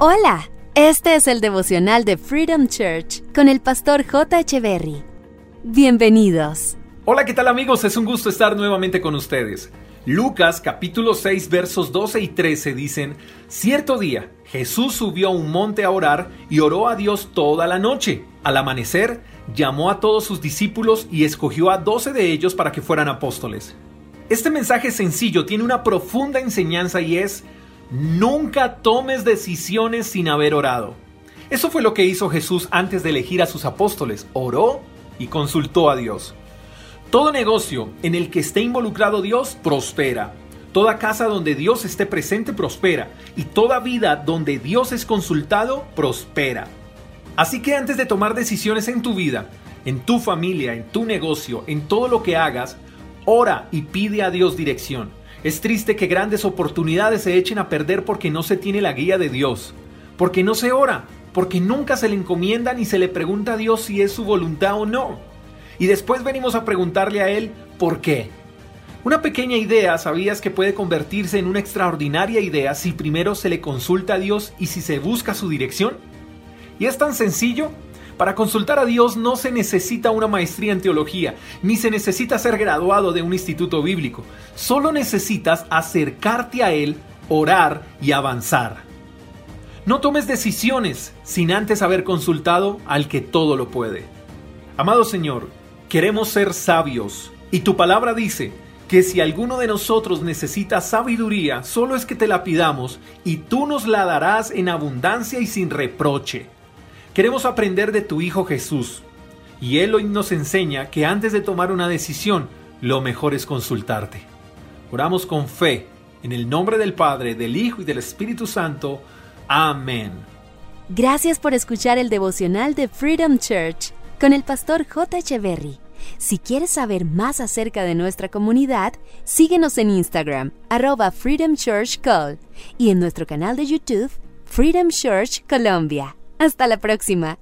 Hola, este es el devocional de Freedom Church con el pastor J. Echeverry. Bienvenidos. Hola, ¿qué tal amigos? Es un gusto estar nuevamente con ustedes. Lucas capítulo 6 versos 12 y 13 dicen, Cierto día Jesús subió a un monte a orar y oró a Dios toda la noche. Al amanecer, llamó a todos sus discípulos y escogió a doce de ellos para que fueran apóstoles. Este mensaje sencillo tiene una profunda enseñanza y es, Nunca tomes decisiones sin haber orado. Eso fue lo que hizo Jesús antes de elegir a sus apóstoles. Oró y consultó a Dios. Todo negocio en el que esté involucrado Dios prospera. Toda casa donde Dios esté presente prospera. Y toda vida donde Dios es consultado prospera. Así que antes de tomar decisiones en tu vida, en tu familia, en tu negocio, en todo lo que hagas, ora y pide a Dios dirección. Es triste que grandes oportunidades se echen a perder porque no se tiene la guía de Dios, porque no se ora, porque nunca se le encomienda ni se le pregunta a Dios si es su voluntad o no. Y después venimos a preguntarle a Él por qué. Una pequeña idea, ¿sabías que puede convertirse en una extraordinaria idea si primero se le consulta a Dios y si se busca su dirección? Y es tan sencillo para consultar a Dios no se necesita una maestría en teología, ni se necesita ser graduado de un instituto bíblico. Solo necesitas acercarte a Él, orar y avanzar. No tomes decisiones sin antes haber consultado al que todo lo puede. Amado Señor, queremos ser sabios, y tu palabra dice que si alguno de nosotros necesita sabiduría, solo es que te la pidamos, y tú nos la darás en abundancia y sin reproche. Queremos aprender de tu Hijo Jesús. Y Él hoy nos enseña que antes de tomar una decisión, lo mejor es consultarte. Oramos con fe, en el nombre del Padre, del Hijo y del Espíritu Santo. Amén. Gracias por escuchar el devocional de Freedom Church con el pastor J. Echeverry. Si quieres saber más acerca de nuestra comunidad, síguenos en Instagram, arroba Freedom Church Call, y en nuestro canal de YouTube, Freedom Church Colombia. Hasta la próxima.